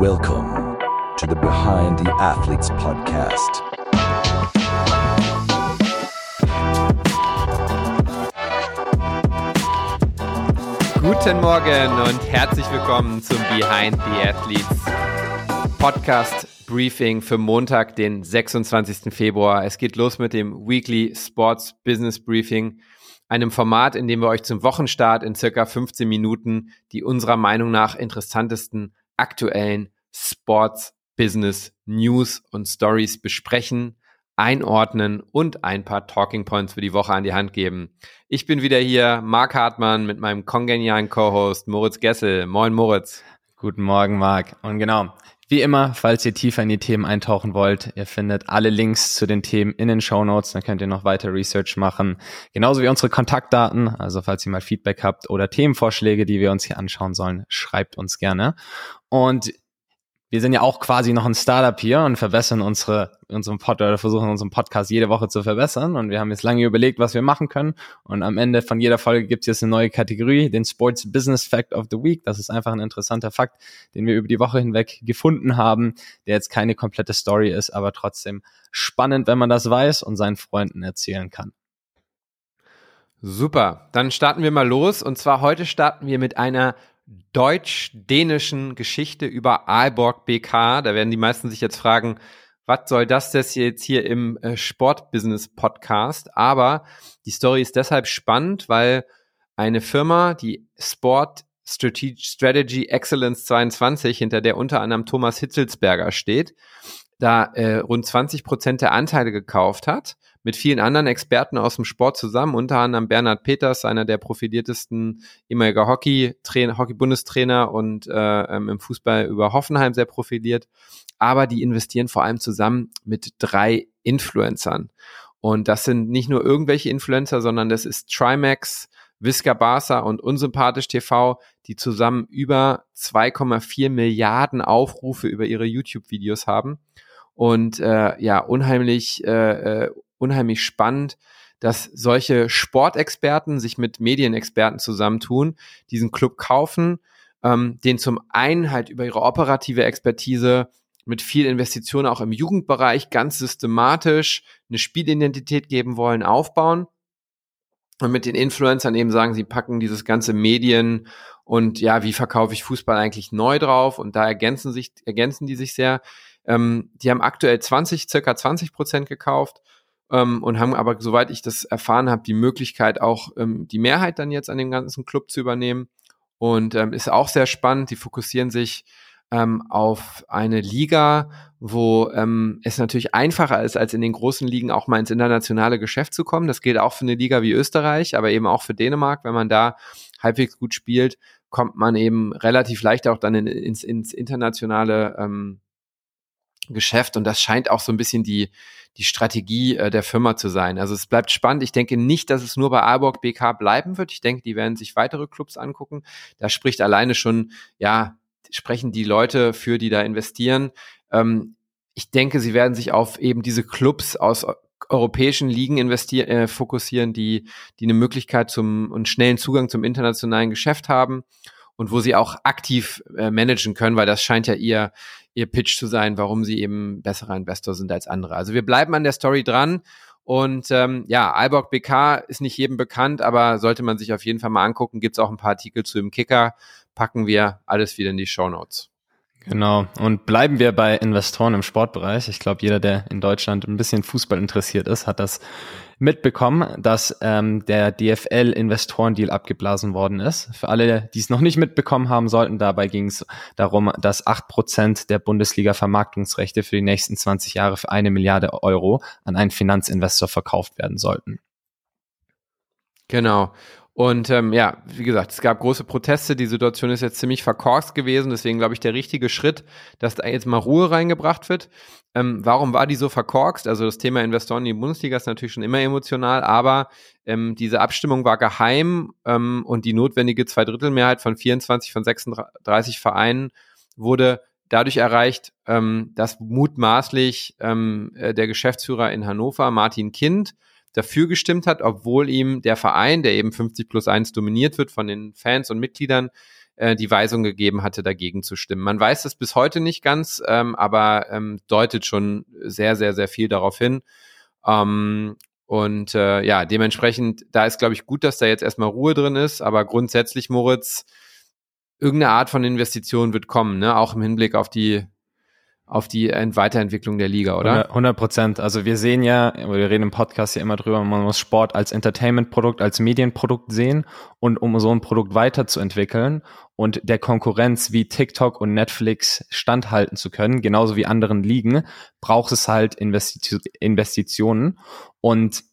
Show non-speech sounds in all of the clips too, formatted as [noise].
Welcome to the Behind the Athletes podcast. Guten Morgen und herzlich willkommen zum Behind the Athletes Podcast Briefing für Montag, den 26. Februar. Es geht los mit dem Weekly Sports Business Briefing, einem Format, in dem wir euch zum Wochenstart in circa 15 Minuten die unserer Meinung nach interessantesten aktuellen Sports Business News und Stories besprechen, einordnen und ein paar Talking Points für die Woche an die Hand geben. Ich bin wieder hier, Marc Hartmann mit meinem kongenialen Co-Host Moritz Gessel. Moin Moritz. Guten Morgen, Marc. Und genau, wie immer, falls ihr tiefer in die Themen eintauchen wollt, ihr findet alle Links zu den Themen in den Show Notes, dann könnt ihr noch weiter Research machen. Genauso wie unsere Kontaktdaten, also falls ihr mal Feedback habt oder Themenvorschläge, die wir uns hier anschauen sollen, schreibt uns gerne. Und wir sind ja auch quasi noch ein Startup hier und verbessern unsere, unseren Pod oder versuchen unseren Podcast jede Woche zu verbessern. Und wir haben jetzt lange überlegt, was wir machen können. Und am Ende von jeder Folge gibt es jetzt eine neue Kategorie, den Sports Business Fact of the Week. Das ist einfach ein interessanter Fakt, den wir über die Woche hinweg gefunden haben, der jetzt keine komplette Story ist, aber trotzdem spannend, wenn man das weiß und seinen Freunden erzählen kann. Super, dann starten wir mal los. Und zwar heute starten wir mit einer deutsch-dänischen Geschichte über Aalborg BK. Da werden die meisten sich jetzt fragen, was soll das jetzt hier im äh, Sportbusiness-Podcast? Aber die Story ist deshalb spannend, weil eine Firma, die Sport Strategy Excellence 22, hinter der unter anderem Thomas Hitzelsberger steht, da äh, rund 20 Prozent der Anteile gekauft hat mit vielen anderen Experten aus dem Sport zusammen, unter anderem Bernhard Peters, einer der profiliertesten ehemaliger Hockey-Bundestrainer und äh, ähm, im Fußball über Hoffenheim sehr profiliert. Aber die investieren vor allem zusammen mit drei Influencern. Und das sind nicht nur irgendwelche Influencer, sondern das ist Trimax, Visca Barca und Unsympathisch TV, die zusammen über 2,4 Milliarden Aufrufe über ihre YouTube-Videos haben. Und äh, ja, unheimlich äh, äh unheimlich spannend, dass solche Sportexperten sich mit Medienexperten zusammentun, diesen Club kaufen, ähm, den zum einen halt über ihre operative Expertise mit viel Investition auch im Jugendbereich ganz systematisch eine Spielidentität geben wollen, aufbauen und mit den Influencern eben sagen, sie packen dieses ganze Medien und ja, wie verkaufe ich Fußball eigentlich neu drauf und da ergänzen sich, ergänzen die sich sehr. Ähm, die haben aktuell 20, circa 20 Prozent gekauft ähm, und haben aber, soweit ich das erfahren habe, die Möglichkeit auch ähm, die Mehrheit dann jetzt an dem ganzen Club zu übernehmen. Und ähm, ist auch sehr spannend. Die fokussieren sich ähm, auf eine Liga, wo ähm, es natürlich einfacher ist, als in den großen Ligen auch mal ins internationale Geschäft zu kommen. Das gilt auch für eine Liga wie Österreich, aber eben auch für Dänemark. Wenn man da halbwegs gut spielt, kommt man eben relativ leicht auch dann in, ins, ins internationale ähm, Geschäft. Und das scheint auch so ein bisschen die, die Strategie äh, der Firma zu sein. Also es bleibt spannend. Ich denke nicht, dass es nur bei Aalborg BK bleiben wird. Ich denke, die werden sich weitere Clubs angucken. Da spricht alleine schon, ja, sprechen die Leute für, die da investieren. Ähm, ich denke, sie werden sich auf eben diese Clubs aus europäischen Ligen investieren, äh, fokussieren, die, die eine Möglichkeit zum und schnellen Zugang zum internationalen Geschäft haben und wo sie auch aktiv äh, managen können, weil das scheint ja ihr, ihr Pitch zu sein, warum sie eben besserer Investor sind als andere. Also wir bleiben an der Story dran. Und ähm, ja, Alborg BK ist nicht jedem bekannt, aber sollte man sich auf jeden Fall mal angucken. Gibt es auch ein paar Artikel zu dem Kicker. Packen wir alles wieder in die Show Notes. Genau. Und bleiben wir bei Investoren im Sportbereich. Ich glaube, jeder, der in Deutschland ein bisschen Fußball interessiert ist, hat das mitbekommen, dass ähm, der DFL-Investorendeal abgeblasen worden ist. Für alle, die es noch nicht mitbekommen haben sollten, dabei ging es darum, dass acht Prozent der Bundesliga-Vermarktungsrechte für die nächsten 20 Jahre für eine Milliarde Euro an einen Finanzinvestor verkauft werden sollten. Genau. Und ähm, ja, wie gesagt, es gab große Proteste. Die Situation ist jetzt ziemlich verkorkst gewesen. Deswegen glaube ich, der richtige Schritt, dass da jetzt mal Ruhe reingebracht wird. Ähm, warum war die so verkorkst? Also das Thema Investoren in die Bundesliga ist natürlich schon immer emotional, aber ähm, diese Abstimmung war geheim ähm, und die notwendige Zweidrittelmehrheit von 24 von 36 Vereinen wurde dadurch erreicht, ähm, dass mutmaßlich ähm, äh, der Geschäftsführer in Hannover, Martin Kind, dafür gestimmt hat, obwohl ihm der Verein, der eben 50 plus 1 dominiert wird von den Fans und Mitgliedern, äh, die Weisung gegeben hatte, dagegen zu stimmen. Man weiß das bis heute nicht ganz, ähm, aber ähm, deutet schon sehr, sehr, sehr viel darauf hin. Ähm, und äh, ja, dementsprechend, da ist, glaube ich, gut, dass da jetzt erstmal Ruhe drin ist, aber grundsätzlich, Moritz, irgendeine Art von Investition wird kommen, ne? auch im Hinblick auf die auf die Weiterentwicklung der Liga, oder? 100 Prozent. Also wir sehen ja, wir reden im Podcast ja immer drüber, man muss Sport als Entertainment-Produkt, als Medienprodukt sehen und um so ein Produkt weiterzuentwickeln und der Konkurrenz wie TikTok und Netflix standhalten zu können, genauso wie anderen Ligen, braucht es halt Investi Investitionen und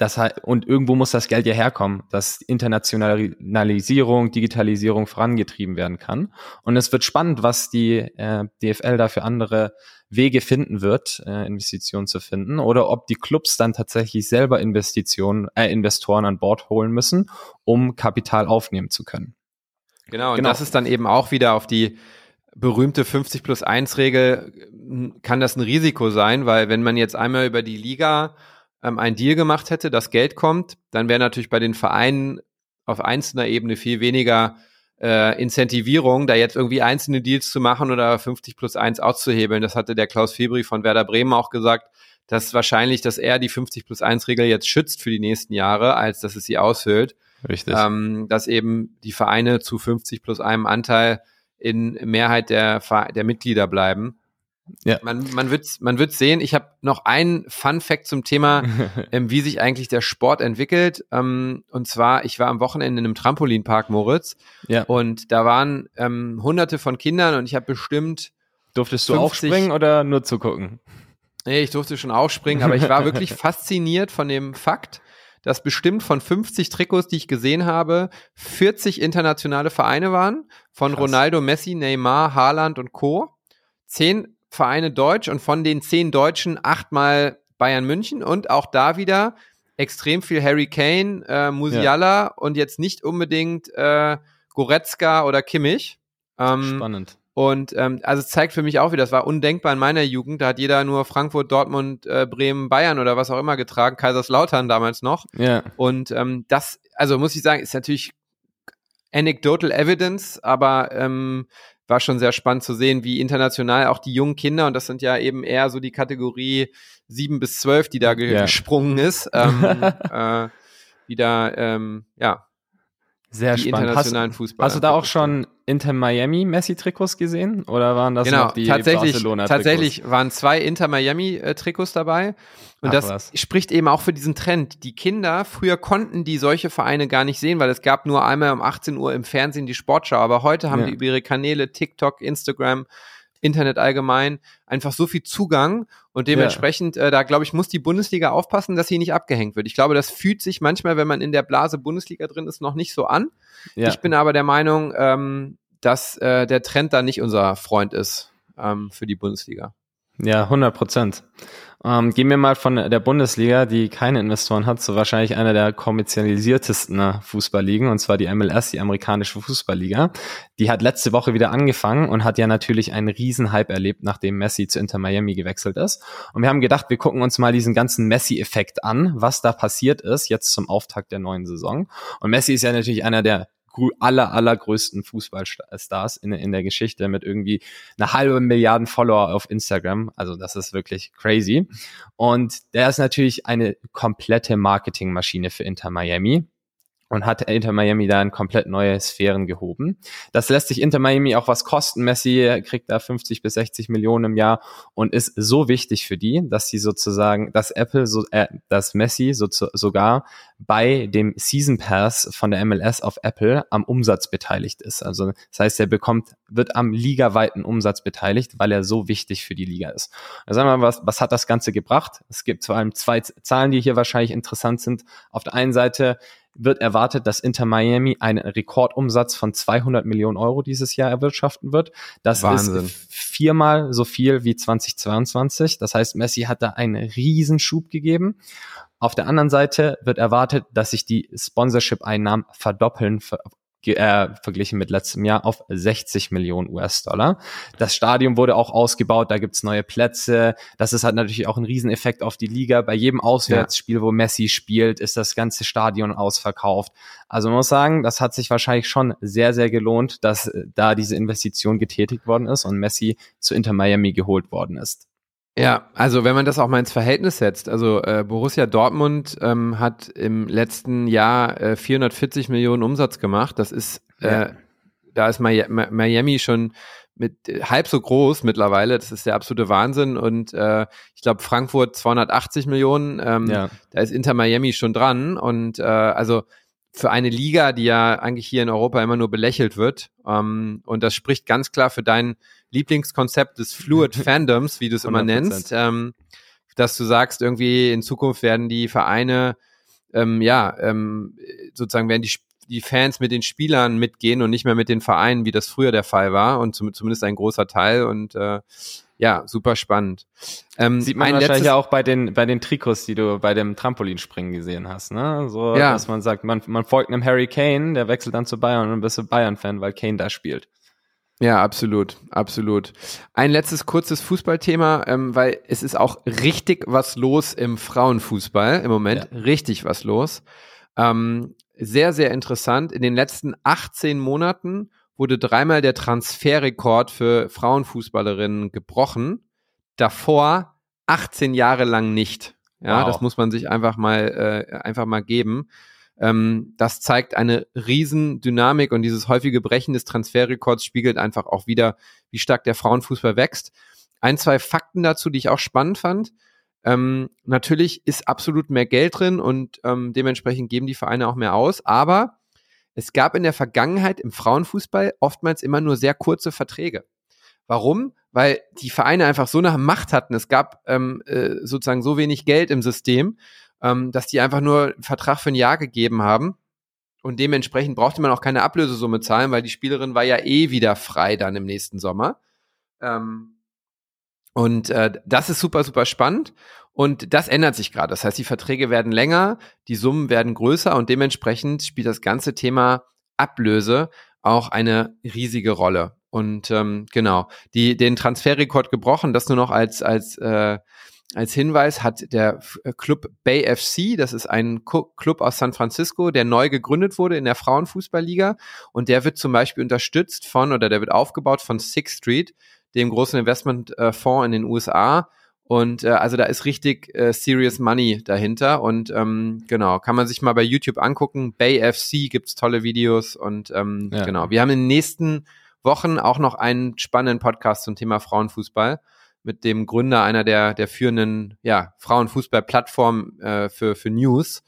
das und irgendwo muss das Geld ja herkommen, dass Internationalisierung, Digitalisierung vorangetrieben werden kann. Und es wird spannend, was die äh, DFL da für andere Wege finden wird, äh, Investitionen zu finden, oder ob die Clubs dann tatsächlich selber Investitionen, äh, Investoren an Bord holen müssen, um Kapital aufnehmen zu können. Genau, und genau. das ist dann eben auch wieder auf die berühmte 50 plus 1 Regel, kann das ein Risiko sein, weil wenn man jetzt einmal über die Liga ähm, einen Deal gemacht hätte, das Geld kommt, dann wäre natürlich bei den Vereinen auf einzelner Ebene viel weniger äh, Incentivierung, da jetzt irgendwie einzelne Deals zu machen oder 50 plus 1 auszuhebeln. Das hatte der Klaus Febri von Werder Bremen auch gesagt, dass wahrscheinlich, dass er die 50 plus 1 Regel jetzt schützt für die nächsten Jahre, als dass es sie aushöhlt. Richtig. Ähm, dass eben die Vereine zu 50 plus einem Anteil in Mehrheit der, der Mitglieder bleiben. Ja. Man, man wird man wird sehen. Ich habe noch einen Fun Fact zum Thema, [laughs] ähm, wie sich eigentlich der Sport entwickelt. Ähm, und zwar, ich war am Wochenende in einem Trampolinpark, Moritz. Ja. Und da waren ähm, hunderte von Kindern und ich habe bestimmt. Durftest du 50, aufspringen oder nur zugucken? Nee, ich durfte schon aufspringen, aber ich war [laughs] wirklich fasziniert von dem Fakt, dass bestimmt von 50 Trikots, die ich gesehen habe, 40 internationale Vereine waren. Von Krass. Ronaldo, Messi, Neymar, Haaland und Co. Zehn Vereine Deutsch und von den zehn Deutschen achtmal Bayern München und auch da wieder extrem viel Harry Kane, äh, Musiala ja. und jetzt nicht unbedingt äh, Goretzka oder Kimmich. Ähm, Spannend. Und ähm, also es zeigt für mich auch wieder, das war undenkbar in meiner Jugend. Da hat jeder nur Frankfurt, Dortmund, äh, Bremen, Bayern oder was auch immer getragen, Kaiserslautern damals noch. Ja. Und ähm, das, also muss ich sagen, ist natürlich anecdotal evidence, aber ähm, war schon sehr spannend zu sehen, wie international auch die jungen Kinder, und das sind ja eben eher so die Kategorie sieben bis zwölf, die da ge gesprungen ist, ähm, [laughs] äh, wieder, ähm, ja, sehr die spannend. internationalen hast, Fußball. Hast du da auch schon Inter Miami Messi Trikots gesehen oder waren das genau, noch die tatsächlich, Barcelona Trikots? Tatsächlich waren zwei Inter Miami äh, Trikots dabei und Ach, das was. spricht eben auch für diesen Trend. Die Kinder früher konnten die solche Vereine gar nicht sehen, weil es gab nur einmal um 18 Uhr im Fernsehen die Sportschau, aber heute haben ja. die über ihre Kanäle TikTok, Instagram Internet allgemein einfach so viel Zugang und dementsprechend, ja. äh, da glaube ich, muss die Bundesliga aufpassen, dass sie nicht abgehängt wird. Ich glaube, das fühlt sich manchmal, wenn man in der Blase Bundesliga drin ist, noch nicht so an. Ja. Ich bin aber der Meinung, ähm, dass äh, der Trend da nicht unser Freund ist ähm, für die Bundesliga. Ja, 100 Prozent. Ähm, gehen wir mal von der Bundesliga, die keine Investoren hat, zu wahrscheinlich einer der kommerzialisiertesten äh, Fußballligen, und zwar die MLS, die amerikanische Fußballliga. Die hat letzte Woche wieder angefangen und hat ja natürlich einen Riesenhype erlebt, nachdem Messi zu Inter Miami gewechselt ist. Und wir haben gedacht, wir gucken uns mal diesen ganzen Messi-Effekt an, was da passiert ist, jetzt zum Auftakt der neuen Saison. Und Messi ist ja natürlich einer der aller, allergrößten Fußballstars in, in der Geschichte mit irgendwie eine halbe Milliarden Follower auf Instagram. Also das ist wirklich crazy. Und der ist natürlich eine komplette Marketingmaschine für Inter Miami und hat Inter Miami da in komplett neue Sphären gehoben. Das lässt sich Inter Miami auch was kosten. Messi kriegt da 50 bis 60 Millionen im Jahr und ist so wichtig für die, dass sie sozusagen, dass Apple so, äh, dass Messi so, sogar bei dem Season Pass von der MLS auf Apple am Umsatz beteiligt ist. Also das heißt, er bekommt, wird am ligaweiten Umsatz beteiligt, weil er so wichtig für die Liga ist. Also sagen wir mal, was, was hat das Ganze gebracht? Es gibt vor allem zwei Zahlen, die hier wahrscheinlich interessant sind. Auf der einen Seite wird erwartet, dass Inter Miami einen Rekordumsatz von 200 Millionen Euro dieses Jahr erwirtschaften wird. Das Wahnsinn. ist viermal so viel wie 2022. Das heißt, Messi hat da einen Riesenschub gegeben. Auf der anderen Seite wird erwartet, dass sich die Sponsorship-Einnahmen verdoppeln äh, verglichen mit letztem Jahr auf 60 Millionen US-Dollar. Das Stadion wurde auch ausgebaut, da gibt's neue Plätze. Das ist halt natürlich auch ein Rieseneffekt auf die Liga. Bei jedem Auswärtsspiel, ja. wo Messi spielt, ist das ganze Stadion ausverkauft. Also man muss sagen, das hat sich wahrscheinlich schon sehr, sehr gelohnt, dass äh, da diese Investition getätigt worden ist und Messi zu Inter Miami geholt worden ist. Ja, also wenn man das auch mal ins Verhältnis setzt, also äh, Borussia Dortmund ähm, hat im letzten Jahr äh, 440 Millionen Umsatz gemacht. Das ist, äh, ja. da ist Miami schon mit halb so groß mittlerweile. Das ist der absolute Wahnsinn. Und äh, ich glaube Frankfurt 280 Millionen. Ähm, ja. Da ist Inter Miami schon dran. Und äh, also für eine Liga, die ja eigentlich hier in Europa immer nur belächelt wird. Ähm, und das spricht ganz klar für dein Lieblingskonzept des Fluid [laughs] Fandoms, wie du es immer nennst, ähm, dass du sagst, irgendwie in Zukunft werden die Vereine, ähm, ja, ähm, sozusagen werden die, die Fans mit den Spielern mitgehen und nicht mehr mit den Vereinen, wie das früher der Fall war und zum, zumindest ein großer Teil und äh, ja, super spannend. Ähm, Sieht man wahrscheinlich ja auch bei den, bei den Trikots, die du bei dem Trampolinspringen gesehen hast, ne? So, ja. dass man sagt, man, man folgt einem Harry Kane, der wechselt dann zu Bayern und dann bist du Bayern-Fan, weil Kane da spielt. Ja, absolut, absolut. Ein letztes kurzes Fußballthema, ähm, weil es ist auch richtig was los im Frauenfußball im Moment, ja. richtig was los. Ähm, sehr, sehr interessant. In den letzten 18 Monaten wurde dreimal der Transferrekord für Frauenfußballerinnen gebrochen. Davor 18 Jahre lang nicht. Ja, wow. das muss man sich einfach mal, äh, einfach mal geben. Ähm, das zeigt eine riesen Dynamik und dieses häufige Brechen des Transferrekords spiegelt einfach auch wieder, wie stark der Frauenfußball wächst. Ein, zwei Fakten dazu, die ich auch spannend fand. Ähm, natürlich ist absolut mehr Geld drin und ähm, dementsprechend geben die Vereine auch mehr aus, aber es gab in der Vergangenheit im Frauenfußball oftmals immer nur sehr kurze Verträge. Warum? Weil die Vereine einfach so eine Macht hatten. Es gab ähm, äh, sozusagen so wenig Geld im System, ähm, dass die einfach nur einen Vertrag für ein Jahr gegeben haben. Und dementsprechend brauchte man auch keine Ablösesumme zahlen, weil die Spielerin war ja eh wieder frei dann im nächsten Sommer. Ähm, und äh, das ist super, super spannend. Und das ändert sich gerade. Das heißt, die Verträge werden länger, die Summen werden größer und dementsprechend spielt das ganze Thema Ablöse auch eine riesige Rolle. Und ähm, genau, die, den Transferrekord gebrochen, das nur noch als, als, äh, als Hinweis hat der äh, Club Bay FC, das ist ein Club aus San Francisco, der neu gegründet wurde in der Frauenfußballliga und der wird zum Beispiel unterstützt von oder der wird aufgebaut von Sixth Street, dem großen Investmentfonds in den USA. Und äh, also da ist richtig äh, serious money dahinter. Und ähm, genau, kann man sich mal bei YouTube angucken. Bay FC gibt's tolle Videos und ähm, ja. genau. Wir haben in den nächsten Wochen auch noch einen spannenden Podcast zum Thema Frauenfußball mit dem Gründer einer der, der führenden ja, Frauenfußball-Plattformen äh, für, für News.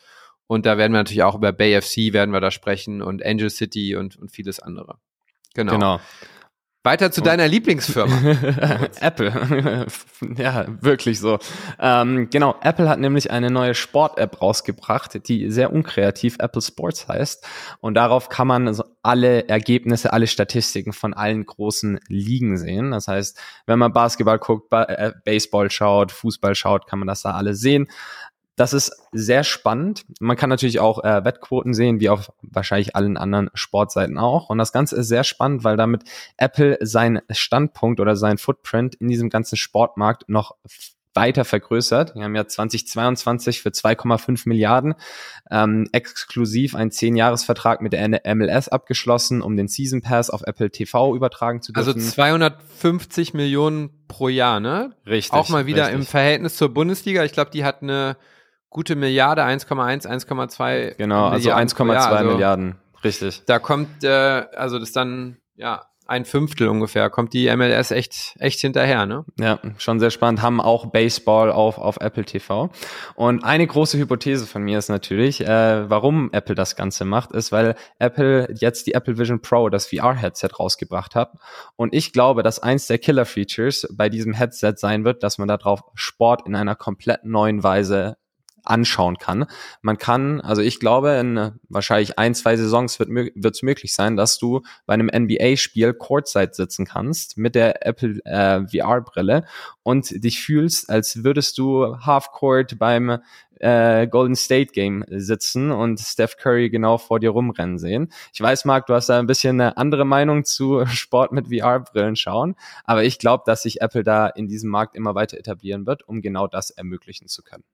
Und da werden wir natürlich auch über Bay FC werden wir da sprechen und Angel City und, und vieles andere. Genau. genau. Weiter zu deiner Lieblingsfirma. [laughs] Apple. ja, wirklich so. Ähm, genau, Apple hat nämlich eine neue Sport-App rausgebracht, die sehr unkreativ Apple Sports heißt. Und darauf kann man also alle Ergebnisse, alle Statistiken von allen großen Ligen sehen. Das heißt, wenn man Basketball guckt, äh, Baseball schaut, Fußball schaut, kann man das da alles sehen. Das ist sehr spannend. Man kann natürlich auch äh, Wettquoten sehen, wie auf wahrscheinlich allen anderen Sportseiten auch. Und das Ganze ist sehr spannend, weil damit Apple seinen Standpunkt oder sein Footprint in diesem ganzen Sportmarkt noch weiter vergrößert. Wir haben ja 2022 für 2,5 Milliarden ähm, exklusiv einen 10-Jahres-Vertrag mit der MLS abgeschlossen, um den Season Pass auf Apple TV übertragen zu also dürfen. Also 250 Millionen pro Jahr, ne? Richtig. Auch mal wieder richtig. im Verhältnis zur Bundesliga. Ich glaube, die hat eine gute Milliarde, 1,1, 1,2. Genau, also 1,2 also, Milliarden, richtig. Da kommt, äh, also das dann, ja, ein Fünftel ungefähr, kommt die MLS echt, echt hinterher, ne? Ja, schon sehr spannend. Haben auch Baseball auf, auf Apple TV. Und eine große Hypothese von mir ist natürlich, äh, warum Apple das Ganze macht, ist, weil Apple jetzt die Apple Vision Pro, das VR-Headset rausgebracht hat. Und ich glaube, dass eins der Killer-Features bei diesem Headset sein wird, dass man darauf Sport in einer komplett neuen Weise anschauen kann. Man kann, also ich glaube, in äh, wahrscheinlich ein, zwei Saisons wird es möglich sein, dass du bei einem NBA-Spiel Courtside sitzen kannst mit der Apple äh, VR-Brille und dich fühlst, als würdest du Half-Court beim äh, Golden State Game sitzen und Steph Curry genau vor dir rumrennen sehen. Ich weiß, Marc, du hast da ein bisschen eine andere Meinung zu [laughs] Sport mit VR-Brillen schauen, aber ich glaube, dass sich Apple da in diesem Markt immer weiter etablieren wird, um genau das ermöglichen zu können.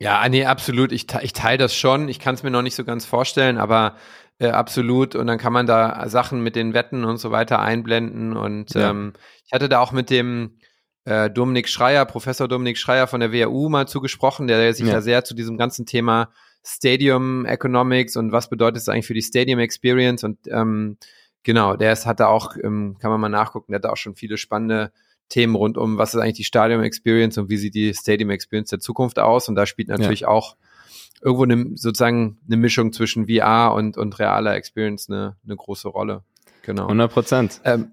Ja, nee, absolut. Ich, ich teile das schon. Ich kann es mir noch nicht so ganz vorstellen, aber äh, absolut. Und dann kann man da Sachen mit den Wetten und so weiter einblenden. Und ja. ähm, ich hatte da auch mit dem äh, Dominik Schreier, Professor Dominik Schreier von der WHU mal zugesprochen, der sich ja. ja sehr zu diesem ganzen Thema Stadium Economics und was bedeutet es eigentlich für die Stadium Experience und ähm, genau, der ist, hat da auch, ähm, kann man mal nachgucken, der hat da auch schon viele spannende Themen rund um, was ist eigentlich die Stadium Experience und wie sieht die Stadium Experience der Zukunft aus und da spielt natürlich ja. auch irgendwo eine, sozusagen eine Mischung zwischen VR und, und realer Experience eine, eine große Rolle. Genau. 100 Prozent. Ähm,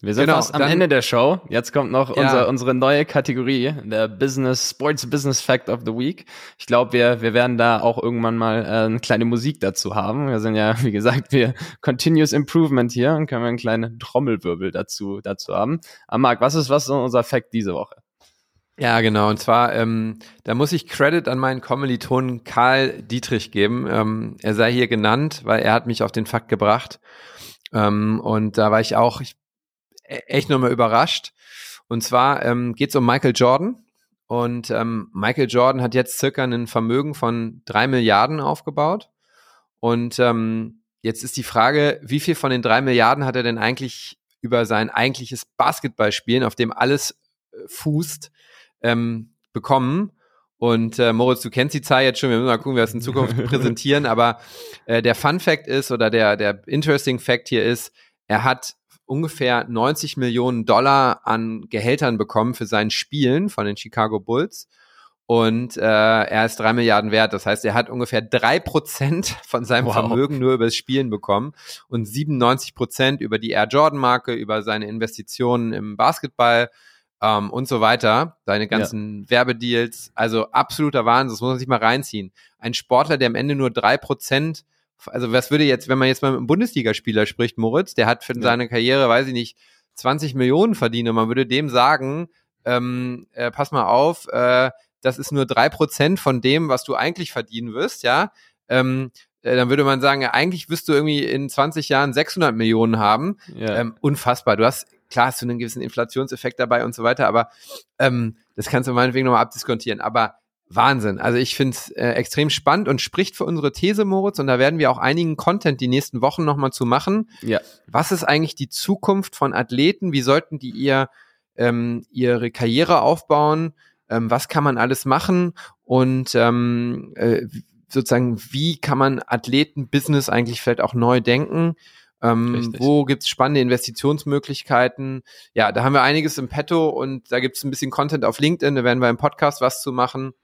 wir sind genau, fast am Ende der Show. Jetzt kommt noch ja. unser, unsere neue Kategorie, der Business, Sports Business Fact of the Week. Ich glaube, wir, wir werden da auch irgendwann mal äh, eine kleine Musik dazu haben. Wir sind ja, [laughs] wie gesagt, wir Continuous Improvement hier und können wir einen kleinen Trommelwirbel dazu, dazu haben. Aber Marc, was ist, was ist unser Fact diese Woche? Ja, genau. Und zwar, ähm, da muss ich Credit an meinen Kommilitonen Karl Dietrich geben. Ähm, er sei hier genannt, weil er hat mich auf den Fakt gebracht. Ähm, und da war ich auch, ich echt nochmal überrascht. Und zwar ähm, geht es um Michael Jordan. Und ähm, Michael Jordan hat jetzt circa ein Vermögen von drei Milliarden aufgebaut. Und ähm, jetzt ist die Frage, wie viel von den drei Milliarden hat er denn eigentlich über sein eigentliches Basketballspielen, auf dem alles äh, fußt, ähm, bekommen? Und äh, Moritz, du kennst die Zahl jetzt schon, wir müssen mal gucken, wie wir das in Zukunft [laughs] präsentieren, aber äh, der Fun Fact ist oder der, der Interesting Fact hier ist, er hat ungefähr 90 Millionen Dollar an Gehältern bekommen für sein Spielen von den Chicago Bulls. Und äh, er ist drei Milliarden wert. Das heißt, er hat ungefähr drei Prozent von seinem wow. Vermögen nur über das Spielen bekommen und 97 Prozent über die Air Jordan Marke, über seine Investitionen im Basketball ähm, und so weiter, seine ganzen ja. Werbedeals. Also absoluter Wahnsinn. Das muss man sich mal reinziehen. Ein Sportler, der am Ende nur drei Prozent also was würde jetzt, wenn man jetzt mal mit einem Bundesligaspieler spricht, Moritz, der hat für ja. seine Karriere, weiß ich nicht, 20 Millionen verdient und man würde dem sagen, ähm, äh, pass mal auf, äh, das ist nur drei Prozent von dem, was du eigentlich verdienen wirst, ja, ähm, äh, dann würde man sagen, ja, eigentlich wirst du irgendwie in 20 Jahren 600 Millionen haben. Ja. Ähm, unfassbar. Du hast, klar hast du einen gewissen Inflationseffekt dabei und so weiter, aber ähm, das kannst du meinetwegen nochmal abdiskontieren. Aber Wahnsinn. Also ich finde es äh, extrem spannend und spricht für unsere These, Moritz. Und da werden wir auch einigen Content die nächsten Wochen nochmal zu machen. Ja. Was ist eigentlich die Zukunft von Athleten? Wie sollten die ihr ähm, ihre Karriere aufbauen? Ähm, was kann man alles machen? Und ähm, äh, sozusagen, wie kann man Athleten-Business eigentlich vielleicht auch neu denken? Ähm, wo gibt's spannende Investitionsmöglichkeiten? Ja, da haben wir einiges im Petto und da gibt's ein bisschen Content auf LinkedIn, da werden wir im Podcast was zu machen.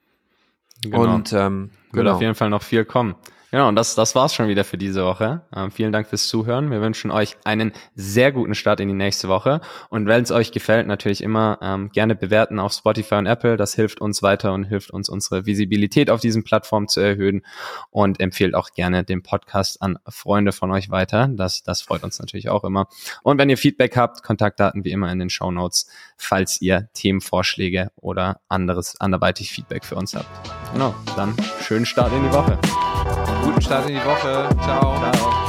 Genau. Und ähm, wird genau. auf jeden Fall noch viel kommen. Genau, und das, das war's schon wieder für diese Woche. Ähm, vielen Dank fürs Zuhören. Wir wünschen euch einen sehr guten Start in die nächste Woche. Und wenn es euch gefällt, natürlich immer ähm, gerne bewerten auf Spotify und Apple. Das hilft uns weiter und hilft uns, unsere Visibilität auf diesen Plattformen zu erhöhen. Und empfehlt auch gerne den Podcast an Freunde von euch weiter. Das, das freut uns natürlich auch immer. Und wenn ihr Feedback habt, Kontaktdaten wie immer in den Show Notes, falls ihr Themenvorschläge oder anderes, anderweitig Feedback für uns habt. Genau, dann schönen Start in die Woche. Guten Start in die Woche. Ciao. Ciao.